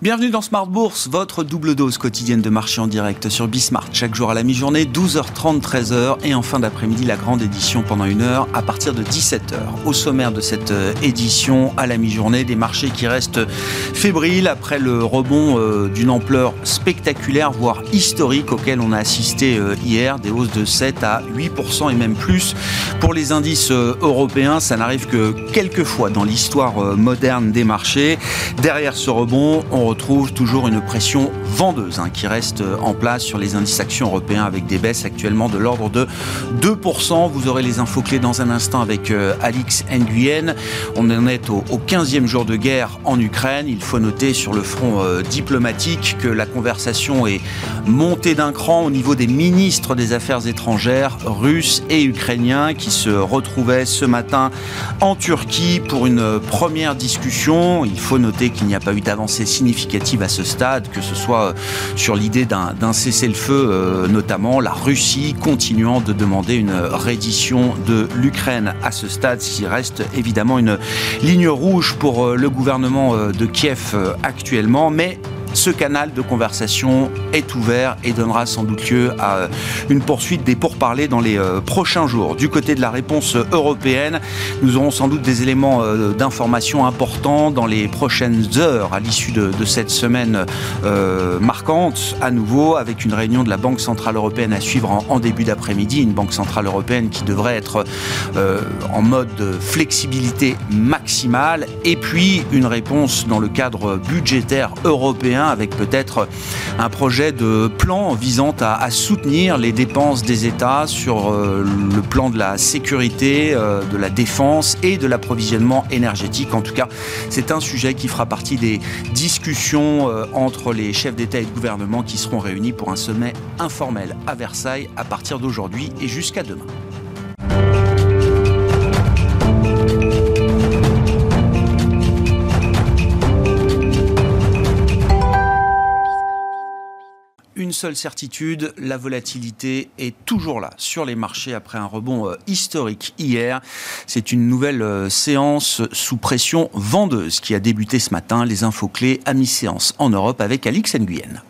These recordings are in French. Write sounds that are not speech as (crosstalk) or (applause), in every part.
Bienvenue dans Smart Bourse, votre double dose quotidienne de marché en direct sur Bismart. Chaque jour à la mi-journée, 12h30, 13h et en fin d'après-midi, la grande édition pendant une heure à partir de 17h. Au sommaire de cette euh, édition, à la mi-journée, des marchés qui restent fébriles après le rebond euh, d'une ampleur spectaculaire, voire historique auquel on a assisté euh, hier, des hausses de 7 à 8% et même plus. Pour les indices européens, ça n'arrive que quelques fois dans l'histoire moderne des marchés. Derrière ce rebond, on retrouve toujours une pression vendeuse hein, qui reste en place sur les indices actions européens avec des baisses actuellement de l'ordre de 2%. Vous aurez les infos clés dans un instant avec euh, Alix Nguyen. On en est au, 15e jour de guerre en Ukraine. Il faut noter sur le front euh, diplomatique que la conversation est montée d'un cran au niveau des ministres des Affaires étrangères russes et ukrainiens qui se retrouvaient ce matin en Turquie pour une première discussion. Il faut noter qu'il n'y a pas eu d'avancée significative à ce stade, que ce soit euh, sur l'idée d'un cessez-le-feu, euh, notamment la Russie continuant de demander une reddition de l'Ukraine. À ce stade, qui reste évidemment une ligne rouge pour euh, le gouvernement de Kiev actuellement, mais ce canal de conversation est ouvert et donnera sans doute lieu à euh, une poursuite des pourparlers dans les euh, prochains jours. Du côté de la réponse européenne, nous aurons sans doute des éléments euh, d'information importants dans les prochaines heures à l'issue de, cette semaine marquante, à nouveau avec une réunion de la Banque Centrale Européenne à suivre en, début d'après-midi, une Banque Centrale Européenne qui devrait être en mode flexibilité maximale, et puis une réponse dans le cadre budgétaire européen avec peut-être un projet de plan visant à, soutenir les dépenses des États sur euh, le plan de la sécurité, euh, de la défense et de l'approvisionnement énergétique. En tout cas, c'est un sujet qui fera partie des discussions euh, entre les chefs d'État et de gouvernement qui seront réunis pour un sommet informel à Versailles à partir d'aujourd'hui et jusqu'à demain. Seule certitude, la volatilité est toujours là sur les marchés après un rebond euh, historique hier. C'est une nouvelle euh, séance sous pression vendeuse qui a débuté ce matin. Les infos clés à mi-séance en Europe avec Alix Nguyen.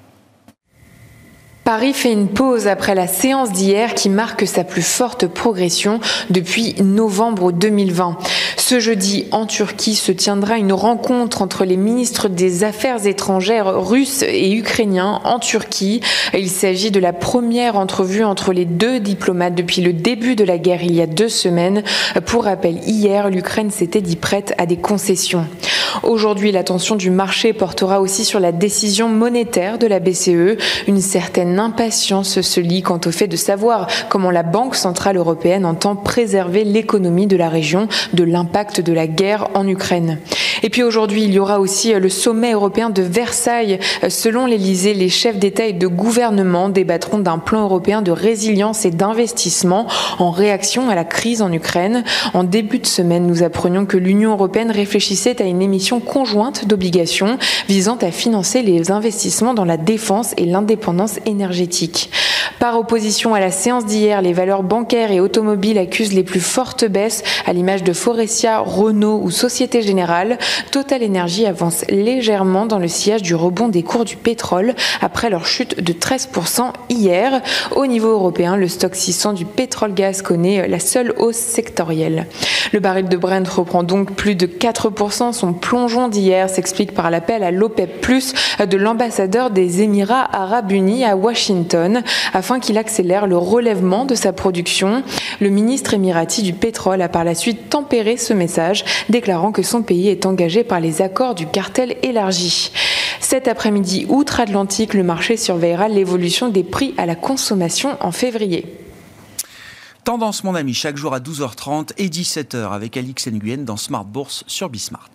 Paris fait une pause après la séance d'hier qui marque sa plus forte progression depuis novembre 2020. Ce jeudi, en Turquie, se tiendra une rencontre entre les ministres des Affaires étrangères russes et ukrainiens en Turquie. Il s'agit de la première entrevue entre les deux diplomates depuis le début de la guerre il y a deux semaines. Pour rappel, hier, l'Ukraine s'était dit prête à des concessions. Aujourd'hui, l'attention du marché portera aussi sur la décision monétaire de la BCE. Une certaine impatience se lie quant au fait de savoir comment la Banque centrale européenne entend préserver l'économie de la région de l'impact de la guerre en Ukraine. Et puis aujourd'hui, il y aura aussi le sommet européen de Versailles. Selon l'Elysée, les chefs d'État et de gouvernement débattront d'un plan européen de résilience et d'investissement en réaction à la crise en Ukraine. En début de semaine, nous apprenions que l'Union européenne réfléchissait à une émission conjointe d'obligations visant à financer les investissements dans la défense et l'indépendance énergétique par opposition à la séance d'hier, les valeurs bancaires et automobiles accusent les plus fortes baisses, à l'image de Forestia, Renault ou Société Générale. Total Energy avance légèrement dans le sillage du rebond des cours du pétrole après leur chute de 13% hier. Au niveau européen, le stock 600 du pétrole-gaz connaît la seule hausse sectorielle. Le baril de Brent reprend donc plus de 4%. Son plongeon d'hier s'explique par l'appel à l'OPEP+, de l'ambassadeur des Émirats arabes unis à Washington Washington afin qu'il accélère le relèvement de sa production. Le ministre émirati du pétrole a par la suite tempéré ce message, déclarant que son pays est engagé par les accords du cartel élargi. Cet après-midi, outre-Atlantique, le marché surveillera l'évolution des prix à la consommation en février. Tendance, mon ami, chaque jour à 12h30 et 17h avec Alix Nguyen dans Smart Bourse sur Bismart.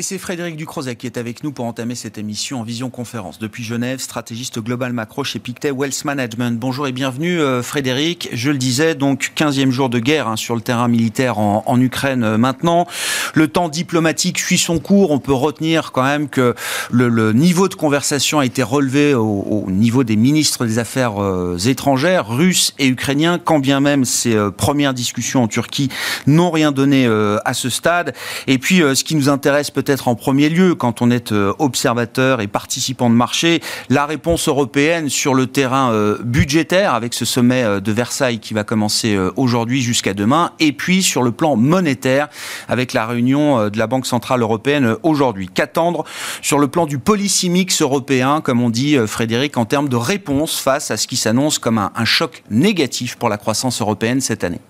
Et c'est Frédéric Ducrozet qui est avec nous pour entamer cette émission en visioconférence depuis Genève, stratégiste global macro chez Pictet Wealth Management. Bonjour et bienvenue euh, Frédéric. Je le disais, donc 15e jour de guerre hein, sur le terrain militaire en, en Ukraine euh, maintenant. Le temps diplomatique suit son cours. On peut retenir quand même que le, le niveau de conversation a été relevé au, au niveau des ministres des Affaires euh, étrangères, russes et ukrainiens, quand bien même ces premières discussions en Turquie n'ont rien donné à ce stade. Et puis ce qui nous intéresse peut-être en premier lieu quand on est euh, observateur et participant de marché, la réponse européenne sur le terrain euh, budgétaire avec ce sommet euh, de Versailles qui va commencer aujourd'hui jusqu'à demain, et puis sur le plan monétaire avec la réunion de la Banque Centrale Européenne aujourd'hui. Qu'attendre sur le plan du policy mix européen, comme on dit Frédéric, en termes de réponse face à ce qui s'annonce comme un choc négatif pour la croissance européenne cette année?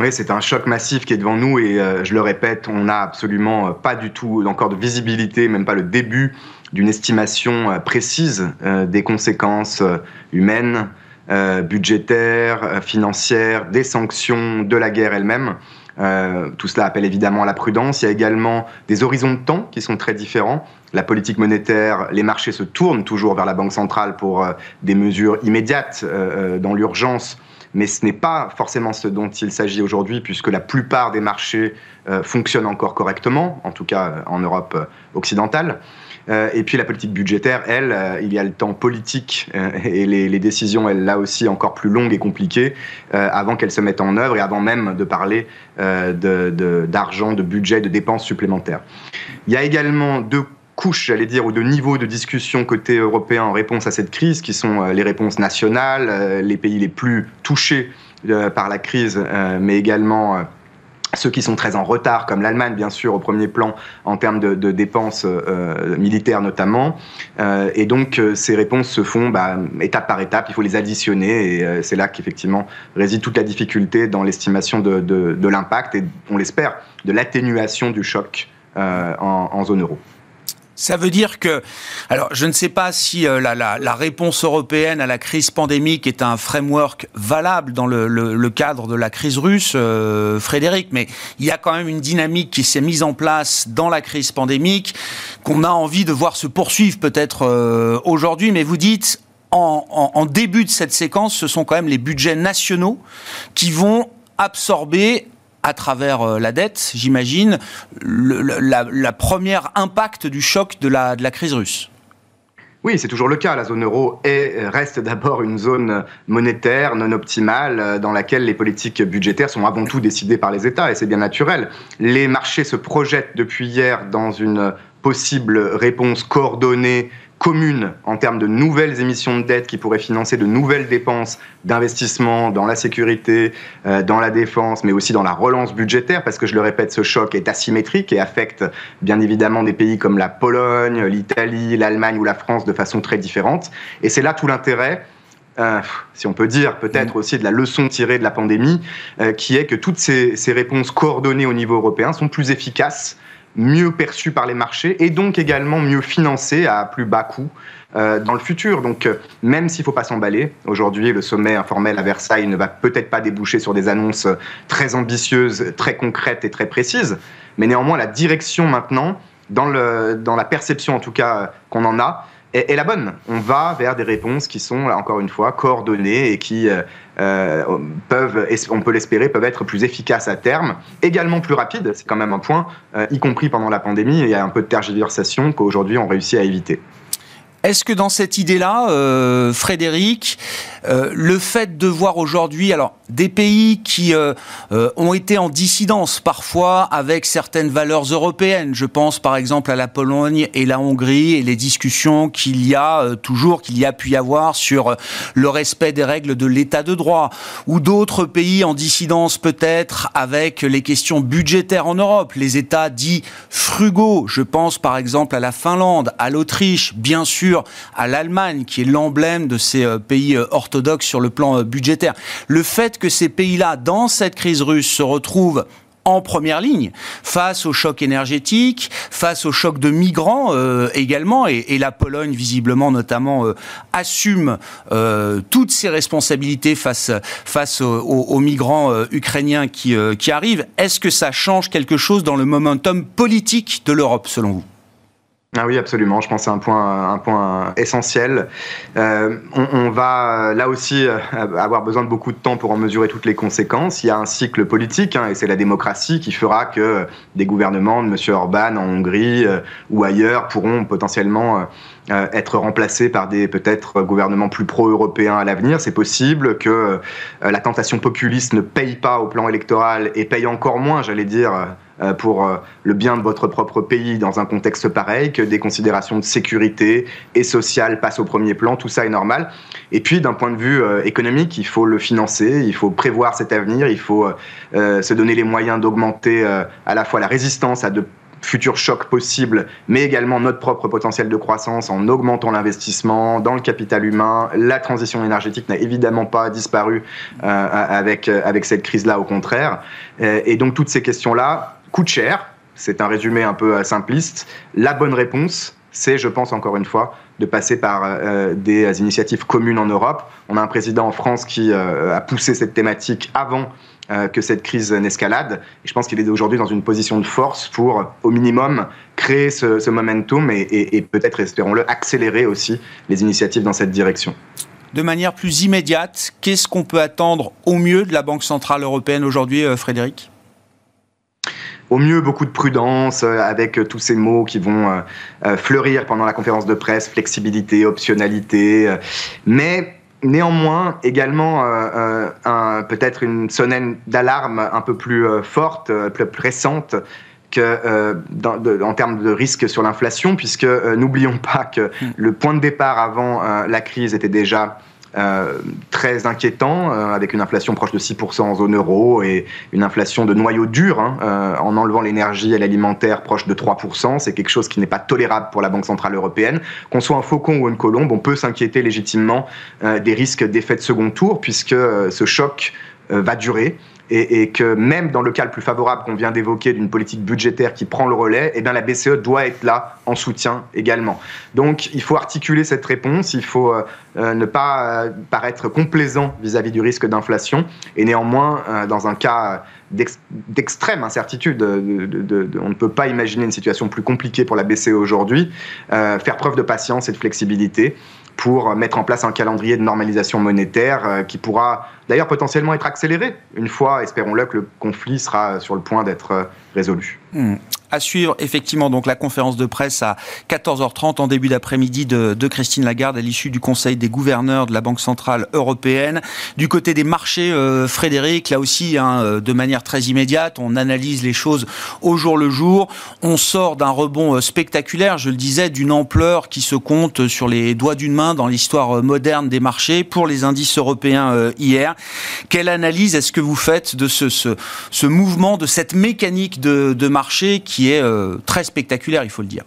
Oui, c'est un choc massif qui est devant nous et euh, je le répète, on n'a absolument euh, pas du tout encore de visibilité, même pas le début d'une estimation euh, précise des conséquences humaines, budgétaires, financières, des sanctions, de la guerre elle-même. tout cela appelle évidemment à la prudence. Il y a également des horizons de temps qui sont très différents. La politique monétaire, les marchés se tournent toujours vers la Banque centrale pour des mesures immédiates dans l'urgence mais ce n'est pas forcément ce dont il s'agit aujourd'hui, puisque la plupart des marchés euh, fonctionnent encore correctement, en tout cas euh, en Europe euh, occidentale. Et puis la politique budgétaire, elle, il y a le temps politique et les, décisions, elles, là aussi, encore plus longues et compliquées, avant qu'elles se mettent en œuvre et avant même de parler d'argent, de, de, de budget, de dépenses supplémentaires. Il y a également deux couches, j'allais dire, ou de niveaux de discussion côté européen en réponse à cette crise, qui sont les réponses nationales, les pays les plus touchés par la crise, mais également ceux qui sont très en retard, comme l'Allemagne, bien sûr, au premier plan, en termes de, dépenses euh, militaires notamment. Euh, et donc, euh, ces réponses se font bah, étape par étape, il faut les additionner, et euh, c'est là qu'effectivement réside toute la difficulté dans l'estimation de, l'impact, et on l'espère, de l'atténuation du choc euh, en zone euro. Ça veut dire que, alors je ne sais pas si euh, la, réponse européenne à la crise pandémique est un framework valable dans le, cadre de la crise russe, euh, Frédéric, mais il y a quand même une dynamique qui s'est mise en place dans la crise pandémique qu'on a envie de voir se poursuivre peut-être euh, aujourd'hui, mais vous dites en début de cette séquence, ce sont quand même les budgets nationaux qui vont absorber à travers euh, la dette, j'imagine, le, la, la, première impact du choc de la, de la crise russe. Oui, c'est toujours le cas. La zone euro est, reste d'abord une zone monétaire non optimale euh, dans laquelle les politiques budgétaires sont avant tout décidées par les États et c'est bien naturel. Les marchés se projettent depuis hier dans une possible réponse coordonnée commune en termes de nouvelles émissions de dette qui pourraient financer de nouvelles dépenses d'investissement dans la sécurité, euh, dans la défense, mais aussi dans la relance budgétaire, parce que je le répète, ce choc est asymétrique et affecte bien évidemment des pays comme la Pologne, l'Italie, l'Allemagne ou la France de façon très différente. Et c'est là tout l'intérêt. Euh, si on peut dire peut-être aussi de la leçon tirée de la pandémie, euh, qui est que toutes ces, ces, réponses coordonnées au niveau européen sont plus efficaces mieux perçu par les marchés et donc également mieux financé à plus bas coût euh, dans le futur. Donc euh, même s'il ne faut pas s'emballer, aujourd'hui le sommet informel à Versailles ne va peut-être pas déboucher sur des annonces très ambitieuses, très concrètes et très précises, mais néanmoins la direction maintenant, dans, le, dans la perception en tout cas qu'on en a, est, la bonne. On va vers des réponses qui sont, encore une fois, coordonnées et qui euh, euh peuvent, on peut l'espérer, peuvent être plus efficaces à terme, également plus rapides, c'est quand même un point, euh, y compris pendant la pandémie, il y a un peu de tergiversation qu'aujourd'hui on réussit à éviter. Est-ce que dans cette idée-là, euh, Frédéric, euh, le fait de voir aujourd'hui, alors des pays qui euh, ont été en dissidence parfois avec certaines valeurs européennes, je pense par exemple à la Pologne et la Hongrie et les discussions qu'il y a toujours, qu'il y a pu y avoir sur le respect des règles de l'état de droit, ou d'autres pays en dissidence peut-être avec les questions budgétaires en Europe, les États dits frugaux, je pense par exemple à la Finlande, à l'Autriche, bien sûr à l'Allemagne, qui est l'emblème de ces euh, pays euh, orthodoxes sur le plan euh, budgétaire. Le fait que ces pays-là, dans cette crise russe, se retrouvent en première ligne face au choc énergétique, face au choc de migrants également, et, la Pologne visiblement notamment assume toutes ses responsabilités face aux, migrants ukrainiens qui, qui arrivent. Est-ce que ça change quelque chose dans le momentum politique de l'Europe selon vous? Ah oui, absolument. Je pense que c'est un point, un point essentiel. Euh, on, va là aussi euh, avoir besoin de beaucoup de temps pour en mesurer toutes les conséquences. Il y a un cycle politique, hein, et c'est la démocratie qui fera que des gouvernements de M. Orban en Hongrie euh, ou ailleurs pourront potentiellement euh, être remplacés par des peut-être gouvernements plus pro-européens à l'avenir. C'est possible que la tentation populiste ne paye pas au plan électoral et paye encore moins, j'allais dire euh, pour euh, le bien de votre propre pays dans un contexte pareil, que des considérations de sécurité et sociales passent au premier plan, tout ça est normal. Et puis d'un point de vue euh, économique, il faut le financer, il faut prévoir cet avenir, il faut se donner les moyens d'augmenter à la fois la résistance à de futurs chocs possibles, mais également notre propre potentiel de croissance en augmentant l'investissement dans le capital humain. La transition énergétique n'a évidemment pas disparu avec, avec cette crise-là, au contraire. et donc toutes ces questions-là, coûte cher. C'est un résumé un peu euh, simpliste. La bonne réponse, c'est, je pense encore une fois, de passer par euh, des initiatives communes en Europe. On a un président en France qui euh, a poussé cette thématique avant que cette crise n'escalade. Et je pense qu'il est aujourd'hui dans une position de force pour, au minimum, créer ce, momentum et peut-être, espérons-le, accélérer aussi les initiatives dans cette direction. De manière plus immédiate, qu'est-ce qu'on peut attendre au mieux de la Banque Centrale Européenne aujourd'hui, Frédéric? Au mieux beaucoup de prudence euh, avec euh, tous ces mots qui vont euh, fleurir pendant la conférence de presse, flexibilité, optionnalité, mais néanmoins également peut-être une sonnette d'alarme un peu plus forte, plus récente que, en termes de risque sur l'inflation, puisque n'oublions pas que hmm. le point de départ avant la crise était déjà très inquiétant, euh, avec une inflation proche de 6% en zone euro et une inflation de noyau dur, hein, euh, en enlevant l'énergie et l'alimentaire proche de 3%. C'est quelque chose qui n'est pas tolérable pour la Banque Centrale Européenne. Qu'on soit un faucon ou une colombe, on peut s'inquiéter légitimement des risques d'effet de second tour, puisque ce choc va durer et, que même dans le cas le plus favorable qu'on vient d'évoquer d'une politique budgétaire qui prend le relais, eh bien la BCE doit être là en soutien également. Donc il faut articuler cette réponse, il faut euh, euh, ne pas euh, paraître complaisant vis-à-vis du risque d'inflation et néanmoins dans un cas d'extrême incertitude. on ne peut pas imaginer une situation plus compliquée pour la BCE aujourd'hui. faire preuve de patience et de flexibilité pour mettre en place un calendrier de normalisation monétaire qui pourra d'ailleurs potentiellement être accéléré une fois, espérons-le, que le conflit sera sur le point d'être résolu. Hmm à suivre effectivement donc la conférence de presse à 14h30 en début d'après-midi de, Christine Lagarde à l'issue du Conseil des gouverneurs de la Banque centrale européenne. Du côté des marchés, euh, Frédéric, là aussi hein, euh, de manière très immédiate, on analyse les choses au jour le jour. On sort d'un rebond euh, spectaculaire, je le disais, d'une ampleur qui se compte sur les doigts d'une main dans l'histoire moderne des marchés pour les indices européens hier. Quelle analyse est-ce que vous faites de ce, mouvement, de cette mécanique de, de marché qui qui est euh, très spectaculaire, il faut le dire.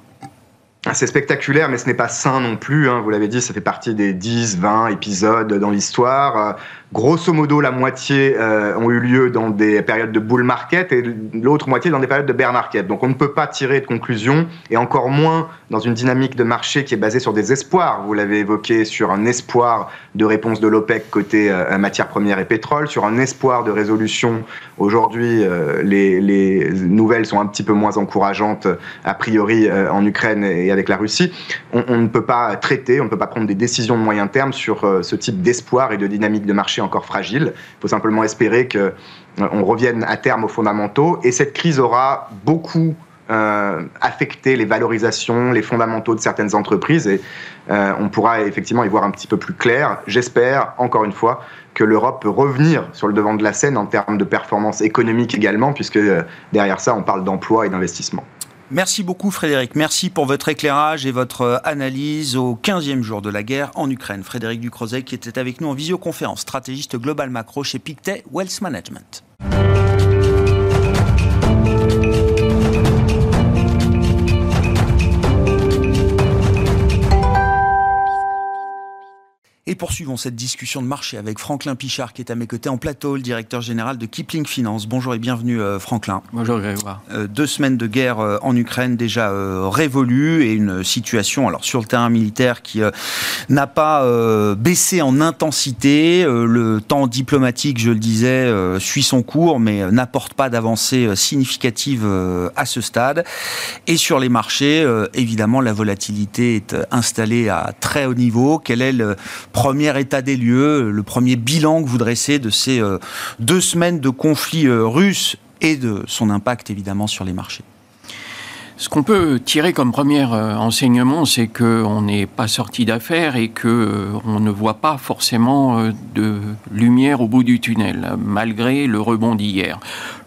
Ah, c'est spectaculaire, mais ce n'est pas sain non plus. Hein. Vous l'avez dit, ça fait partie des 10, 20 épisodes dans l'histoire. Grosso modo, la moitié euh, ont eu lieu dans des périodes de bull market et l'autre moitié dans des périodes de bear market. Donc on ne peut pas tirer de conclusion, et encore moins dans une dynamique de marché qui est basée sur des espoirs. Vous l'avez évoqué, sur un espoir de réponse de l'OPEC côté euh, matières premières et pétrole, sur un espoir de résolution. Aujourd'hui, euh, les, les, nouvelles sont un petit peu moins encourageantes, a priori, en Ukraine et avec la Russie. On, ne peut pas traiter, on ne peut pas prendre des décisions de moyen terme sur ce type d'espoir et de dynamique de marché encore fragile. Il faut simplement espérer qu'on euh, revienne à terme aux fondamentaux. Et cette crise aura beaucoup euh, affecté les valorisations, les fondamentaux de certaines entreprises. Et euh, on pourra effectivement y voir un petit peu plus clair. J'espère, encore une fois, que l'Europe peut revenir sur le devant de la scène en termes de performance économique également, puisque derrière ça, on parle d'emploi et d'investissement. Merci beaucoup Frédéric. Merci pour votre éclairage et votre euh, analyse au 15e jour de la guerre en Ukraine. Frédéric Ducrozet qui était avec nous en visioconférence, stratégiste global macro chez Pictet Wealth Management. Et pour poursuivons cette discussion de marché avec Franklin Pichard qui est à mes côtés en plateau, le directeur général de Kipling Finance. Bonjour et bienvenue euh, Franklin. Bonjour Grégoire. Euh, deux semaines de guerre euh, en Ukraine déjà révolues et une situation alors sur le terrain militaire qui n'a pas baissé en intensité. le temps diplomatique, je le disais, suit son cours mais n'apporte pas d'avancée significative à ce stade. Et sur les marchés, évidemment, la volatilité est installée à très haut niveau. Quel est le premier état des lieux, le premier bilan que vous dressez de ces euh, deux semaines de conflit euh, russe et de son impact évidemment sur les marchés ce qu'on peut tirer comme premier euh, enseignement, c'est qu'on n'est pas sorti d'affaires et qu'on ne voit pas forcément de lumière au bout du tunnel, malgré le rebond d'hier.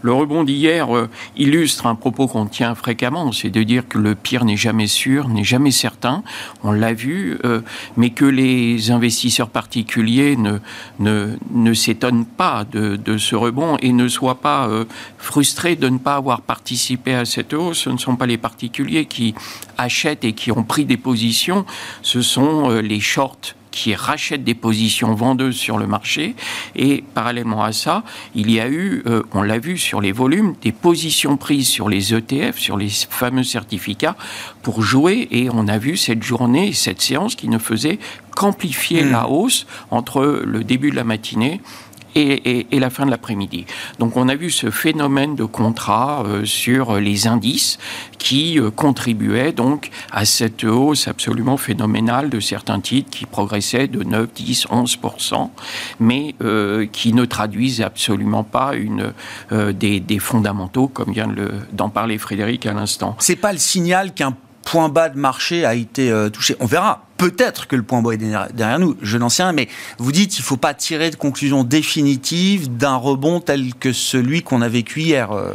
Le rebond d'hier euh, illustre un propos qu'on tient fréquemment, c'est de dire que le pire n'est jamais sûr, n'est jamais certain, on l'a vu, euh, mais que les investisseurs particuliers ne, ne, s'étonnent pas de, ce rebond et ne soient pas euh, frustrés de ne pas avoir participé à cette hausse. Ce ne sont pas les particuliers qui achètent et qui ont pris des positions, ce sont les shorts qui rachètent des positions vendeuses sur le marché. Et parallèlement à ça, il y a eu, euh, on l'a vu sur les volumes, des positions prises sur les ETF, sur les fameux certificats, pour jouer. Et on a vu cette journée, cette séance qui ne faisait qu'amplifier mmh. la hausse entre le début de la matinée et, la fin de l'après-midi. Donc on a vu ce phénomène de contrat euh, sur les indices qui euh, contribuait donc à cette hausse absolument phénoménale de certains titres qui progressaient de 9, 10, 11% mais euh, qui ne traduisent absolument pas une, des, des, fondamentaux, comme vient d'en parler Frédéric à l'instant. C'est pas le signal qu'un point bas de marché a été touché. On verra Peut-être que le point bas est derrière nous, je n'en sais rien, mais vous dites qu'il ne faut pas tirer de conclusion définitive d'un rebond tel que celui qu'on a vécu hier, euh,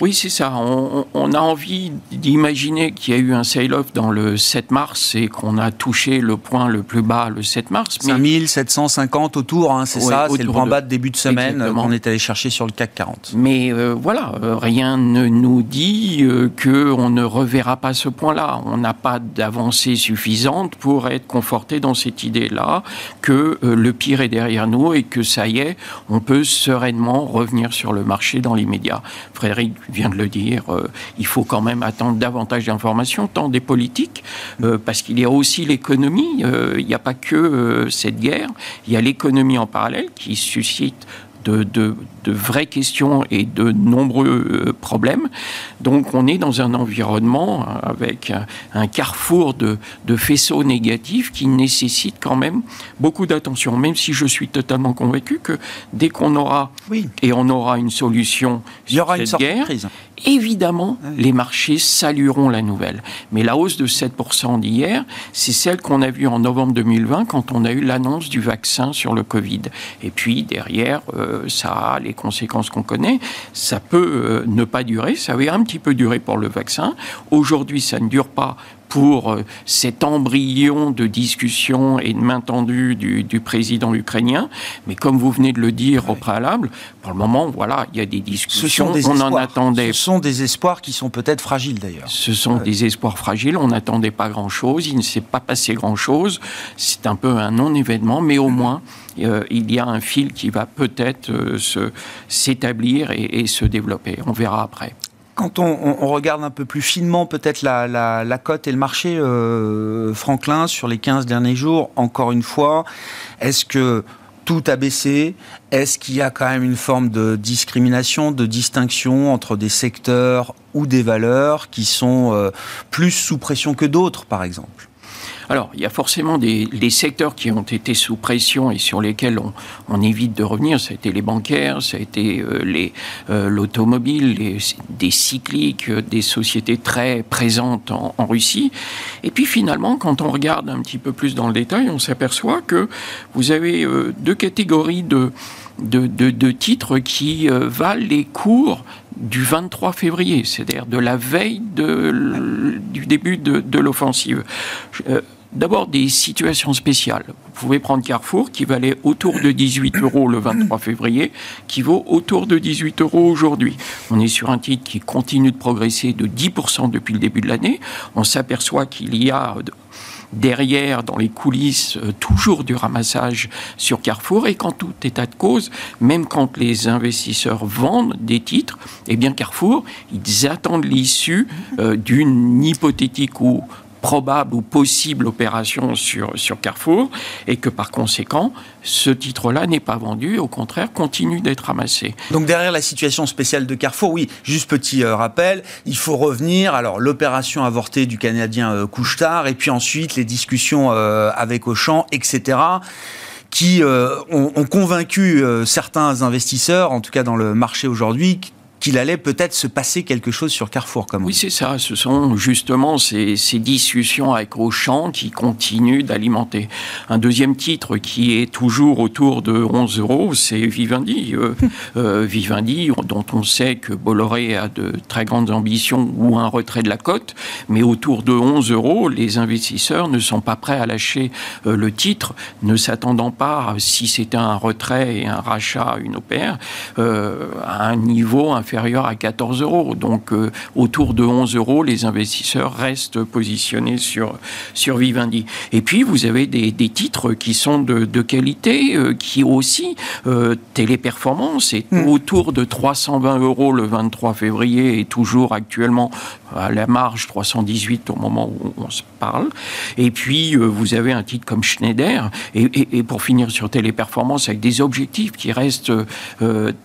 Oui, c'est ça. On, a envie d'imaginer qu'il y a eu un sale-off dans le 7 mars et qu'on a touché le point le plus bas le 7 mars. 5750 autour, hein, c'est ça, c'est le point bas de début de semaine qu'on est allé chercher sur le CAC 40. Mais euh, voilà, euh, rien ne nous dit qu'on ne reverra pas ce point-là. On n'a pas d'avancée suffisante pour être conforté dans cette idée-là que euh, le pire est derrière nous et que ça y est, on peut sereinement revenir sur le marché dans l'immédiat. Frédéric vient de le dire, euh, il faut quand même attendre davantage d'informations, tant des politiques, euh, parce qu'il y a aussi l'économie. il n'y a pas que cette guerre, il y a l'économie en parallèle qui suscite de, vraies questions et de nombreux euh, problèmes. Donc on est dans un environnement avec un, carrefour de, faisceaux négatifs qui nécessite quand même beaucoup d'attention, même si je suis totalement convaincu que dès qu'on aura, oui. et on aura une solution Il y aura une guerre, crise évidemment, les marchés salueront la nouvelle. Mais la hausse de 7% d'hier, c'est celle qu'on a vue en novembre 2020 quand on a eu l'annonce du vaccin sur le Covid. Et puis, derrière, euh, ça a les conséquences qu'on connaît. Ça peut euh, ne pas durer. Ça avait un petit peu duré pour le vaccin. Aujourd'hui, ça ne dure pas pour euh, cet embryon de discussion et de main tendue du, président ukrainien. Mais comme vous venez de le dire au préalable, pour le moment, voilà, il y a des discussions. on en attendait. Ce sont des espoirs qui sont peut-être fragiles d'ailleurs. Ce sont des espoirs fragiles. On n'attendait pas grand-chose. Il ne s'est pas passé grand-chose. C'est un peu un non-événement, mais au moins. Euh, il y a un fil qui va peut-être euh, s'établir et se développer. On verra après. Quand on, regarde un peu plus finement peut-être la, cote et le marché, euh, Franklin, sur les 15 derniers jours, encore une fois, est-ce que tout a baissé? Est-ce qu'il y a quand même une forme de discrimination, de distinction entre des secteurs ou des valeurs qui sont euh, plus sous pression que d'autres, par exemple? Alors, il y a forcément des, secteurs qui ont été sous pression et sur lesquels on, évite de revenir. Ça a été les bancaires, ça a été euh, euh, l'automobile, des cycliques, euh, des sociétés très présentes en, Russie. Et puis finalement, quand on regarde un petit peu plus dans le détail, on s'aperçoit que vous avez deux catégories de, de, titres qui valent les cours du 23 février, c'est-à-dire de la veille du début de, de l'offensive. D'abord, des situations spéciales. Vous pouvez prendre Carrefour, qui valait autour de 18 euros le 23 février, qui vaut autour de 18 euros aujourd'hui. On est sur un titre qui continue de progresser de 10% depuis le début de l'année. On s'aperçoit qu'il y a derrière, dans les coulisses, euh, toujours du ramassage sur Carrefour. Et quand tout état de cause, même quand les investisseurs vendent des titres, eh bien Carrefour, ils attendent l'issue euh, d'une hypothétique ou probable ou possible opération sur, sur Carrefour et que par conséquent, ce titre-là n'est pas vendu, au contraire, continue d'être ramassé. Donc derrière la situation spéciale de Carrefour, oui, juste petit euh, rappel, il faut revenir, alors l'opération avortée du Canadien euh, Couchetard et puis ensuite les discussions euh, avec Auchan, etc qui ont, ont, convaincu certains investisseurs, en tout cas dans le marché aujourd'hui, qu'il allait peut-être se passer quelque chose sur Carrefour. Comme oui, c'est ça. Ce sont justement ces, discussions avec Auchan qui continuent d'alimenter. Un deuxième titre qui est toujours autour de 11 euros, c'est Vivendi. Euh, (laughs) euh, Vivendi, dont on sait que Bolloré a de très grandes ambitions ou un retrait de la cote, mais autour de 11 euros, les investisseurs ne sont pas prêts à lâcher euh, le titre, ne s'attendant pas, si c'était un retrait et un rachat, une opère, à un niveau inférieur inférieur à 14 euros. Donc euh, autour de 11 euros, les investisseurs restent positionnés sur, sur Vivendi. Et puis vous avez des, des titres qui sont de, de qualité, euh, qui aussi, euh, Téléperformance est hmm. autour de 320 euros le 23 février et toujours actuellement à la marge 318 au moment où on se parle. Et puis vous avez un titre comme Schneider. Et, et, pour finir sur Téléperformance, avec des objectifs qui restent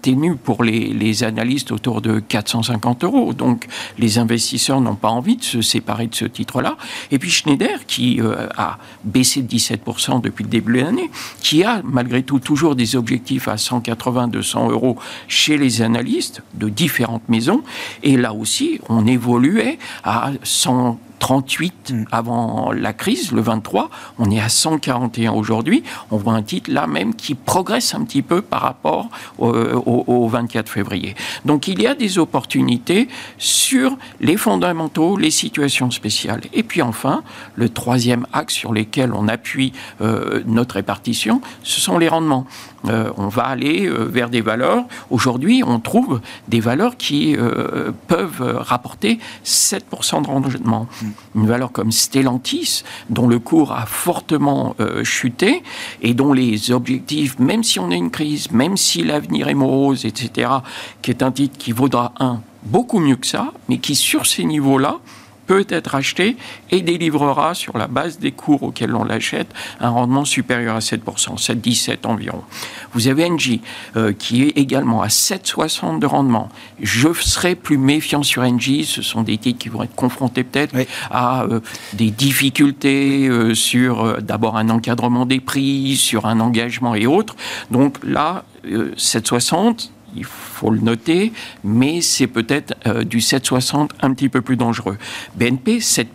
ténus pour les, les analystes autour de 450 euros. Donc les investisseurs n'ont pas envie de se séparer de ce titre-là. Et puis Schneider, qui euh, a baissé de 17% depuis le début de l'année, qui a malgré tout toujours des objectifs à 180-200 euros chez les analystes de différentes maisons. Et là aussi, on évoluait à 100 38 mm. avant la crise, le 23. On est à 141 aujourd'hui. On voit un titre là même qui progresse un petit peu par rapport au, 24 février. Donc il y a des opportunités sur les fondamentaux, les situations spéciales. Et puis enfin, le troisième axe sur lequel on appuie euh, notre répartition, ce sont les rendements. Euh, on va aller euh, vers des valeurs. Aujourd'hui, on trouve des valeurs qui peuvent rapporter 7% de rendement. Mm une valeur comme Stellantis, dont le cours a fortement euh, chuté et dont les objectifs, même si on a une crise, même si l'avenir est morose, etc., qui est un titre qui vaudra un beaucoup mieux que ça, mais qui sur ces niveaux-là peut être acheté et délivrera sur la base des cours auxquels on l'achète un rendement supérieur à 7%, 7,17 environ. Vous avez Engie euh, qui est également à 7,60 de rendement. Je serai plus méfiant sur Engie, ce sont des titres qui vont être confrontés peut-être à euh, des difficultés euh, sur d'abord un encadrement des prix, sur un engagement et autres. Donc là, 7,60 il faut le noter, mais c'est peut-être euh, du 7,60 un petit peu plus dangereux. BNP, 7%,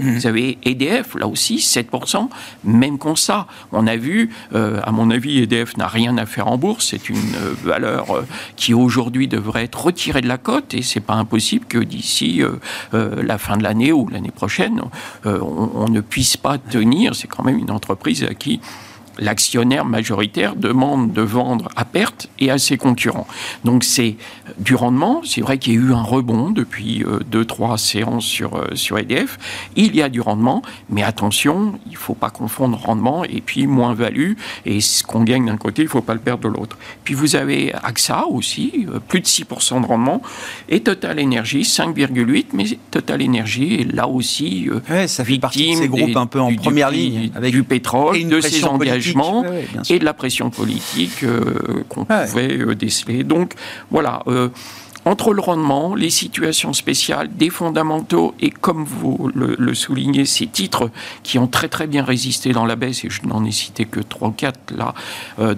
mmh. vous avez EDF, là aussi, 7%, même constat. On a vu, euh, à mon avis, EDF n'a rien à faire en bourse, c'est une euh, valeur qui aujourd'hui devrait être retirée de la cote, et c'est pas impossible que d'ici la fin de l'année ou l'année prochaine, on, on, ne puisse pas tenir, c'est quand même une entreprise à qui l'actionnaire majoritaire demande de vendre à perte et à ses concurrents. Donc c'est du rendement. C'est vrai qu'il y a eu un rebond depuis euh, deux, trois séances sur, euh, sur EDF. Il y a du rendement, mais attention, il ne faut pas confondre rendement et puis moins-value. Et ce qu'on gagne d'un côté, il ne faut pas le perdre de l'autre. Puis vous avez AXA aussi, euh, plus de 6% de rendement, et Total Energy, 5,8%, mais Total Energy est là aussi ouais, ça fait partie de ces groupes un peu en première ligne, avec du pétrole, de ses engagements et de la pression politique euh, qu'on pouvait euh, déceler. Donc voilà. Euh, entre le rendement, les situations spéciales, des fondamentaux et, comme vous le, soulignez, ces titres qui ont très très bien résisté dans la baisse, et je n'en ai cité que 3 ou 4 là,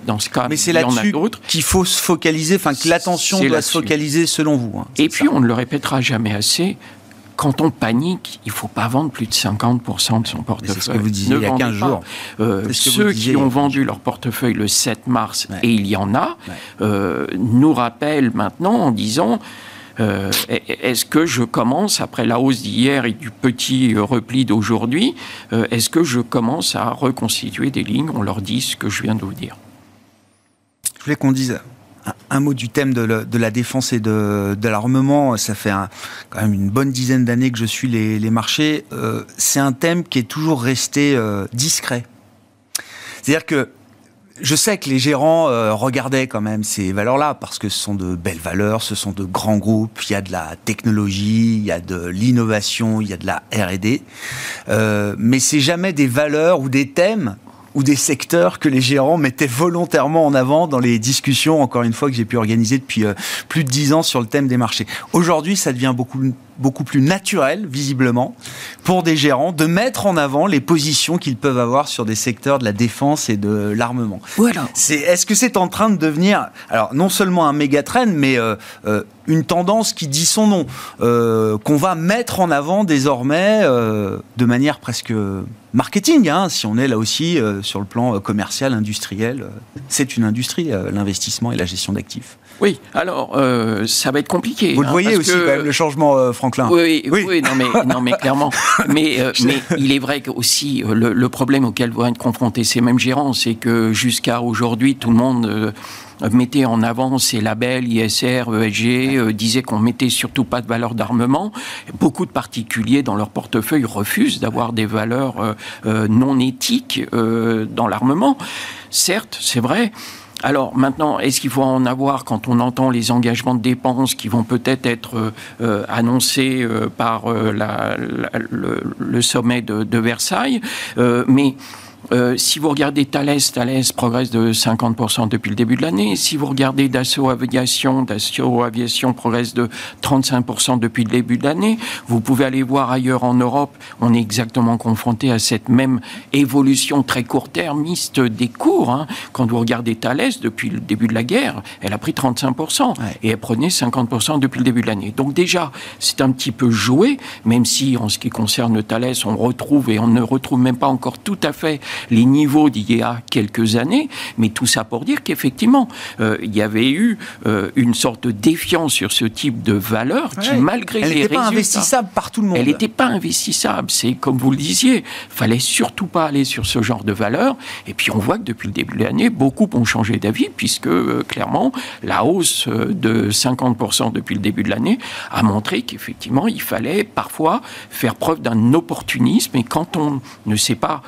dans ce cas, mais c'est là-dessus qu'il faut se focaliser, enfin que l'attention doit se focaliser selon vous. Hein, et puis, on ne le répétera jamais assez, quand on panique, il ne faut pas vendre plus de 50% de son portefeuille. C'est ce que vous disiez il y a 15 jours. Euh, ceux qui ont vendu leur portefeuille le 7 mars, et il y en a, euh, nous rappellent maintenant en disant... Euh, est-ce que je commence, après la hausse d'hier et du petit repli d'aujourd'hui, est-ce que je commence à reconstituer des lignes? On leur dit ce que je viens de vous dire. Je voulais qu'on dise un, mot du thème de, la défense et de, l'armement. Ça fait quand même une bonne dizaine d'années que je suis les, marchés. Euh, c'est un thème qui est toujours resté euh, discret. C'est-à-dire que je sais que les gérants euh, regardaient quand même ces valeurs-là parce que ce sont de belles valeurs, ce sont de grands groupes, il y a de la technologie, il y a de l'innovation, il y a de la R&D, euh, mais c'est jamais des valeurs ou des thèmes ou des secteurs que les gérants mettaient volontairement en avant dans les discussions, encore une fois, que j'ai pu organiser depuis euh, plus de dix ans sur le thème des marchés. Aujourd'hui, ça devient beaucoup beaucoup plus naturel, visiblement, pour des gérants de mettre en avant les positions qu'ils peuvent avoir sur des secteurs de la défense et de l'armement. Voilà. C'est, est-ce que c'est en train de devenir, alors non seulement un méga trend, mais euh, euh, une tendance qui dit son nom, euh, qu'on va mettre en avant désormais de manière presque marketing, hein, si on est là aussi sur le plan commercial, industriel. c'est une industrie, l'investissement et la gestion d'actifs. Oui, alors euh, ça va être compliqué. Vous le hein, voyez aussi quand même le changement, euh, Franklin. Oui, oui, non, mais, (laughs) non, mais clairement. mais, euh, mais il est vrai que aussi le, le, problème auquel vont être confrontés ces mêmes gérants, c'est que jusqu'à aujourd'hui, tout le monde mettait en avant ces labels ISR, ESG, disait qu'on mettait surtout pas de valeur d'armement. Beaucoup de particuliers dans leur portefeuille refusent d'avoir des valeurs non éthiques dans l'armement. Certes, c'est vrai. Alors maintenant, est-ce qu'il faut en avoir quand on entend les engagements de dépenses qui vont peut-être être, euh, euh, annoncés euh, par le, sommet de, de Versailles? Mais euh, si vous regardez Thales, Thales progresse de 50% depuis le début de l'année. Si vous regardez Dassault Aviation, Dassault Aviation progresse de 35% depuis le début de l'année. Vous pouvez aller voir ailleurs en Europe, on est exactement confronté à cette même évolution très court-termiste des cours. Hein. Quand vous regardez Thales, depuis le début de la guerre, elle a pris 35% et elle prenait 50% depuis le début de l'année. Donc déjà, c'est un petit peu joué, même si en ce qui concerne Thales, on retrouve et on ne retrouve même pas encore tout à fait les niveaux d'il y a quelques années, mais tout ça pour dire qu'effectivement, euh, il y avait eu euh, une sorte de défiance sur ce type de valeur qui, malgré elle les résultats... Elle n'était pas investissable par tout le monde. Elle n'était pas investissable. C'est comme vous le disiez, fallait surtout pas aller sur ce genre de valeur. Et puis on voit que depuis le début de l'année, beaucoup ont changé d'avis, puisque euh, clairement, la hausse de 50% depuis le début de l'année a montré qu'effectivement, il fallait parfois faire preuve d'un opportunisme. Et quand on ne sait pas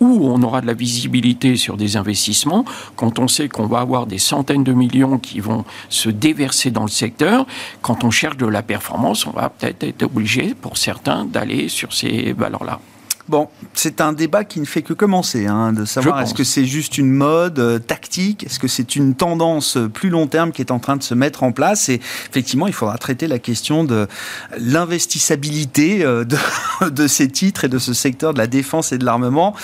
où on aura de la visibilité sur des investissements, quand on sait qu'on va avoir des centaines de millions qui vont se déverser dans le secteur, quand on cherche de la performance, on va peut-être être obligé, pour certains, d'aller sur ces valeurs-là. Bon, c'est un débat qui ne fait que commencer, hein, de savoir est-ce que c'est juste une mode euh, tactique, est-ce que c'est une tendance euh, plus long terme qui est en train de se mettre en place. Et effectivement, il faudra traiter la question de l'investissabilité euh, de, (laughs) de, ces titres et de ce secteur de la défense et de l'armement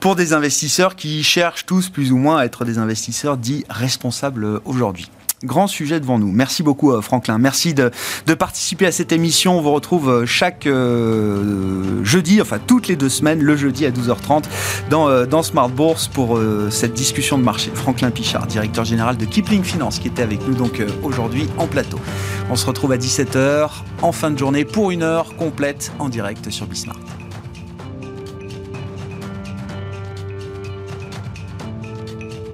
pour des investisseurs qui cherchent tous plus ou moins à être des investisseurs dits responsables aujourd'hui grand sujet devant nous. Merci beaucoup euh, Franklin. Merci de, participer à cette émission. On vous retrouve euh, chaque euh, jeudi, enfin toutes les deux semaines, le jeudi à 12h30 dans, dans Smart Bourse pour cette discussion de marché. Franklin Pichard, directeur général de Kipling Finance, qui était avec nous donc aujourd'hui en plateau. On se retrouve à 17h en fin de journée pour une heure complète en direct sur Bismarck.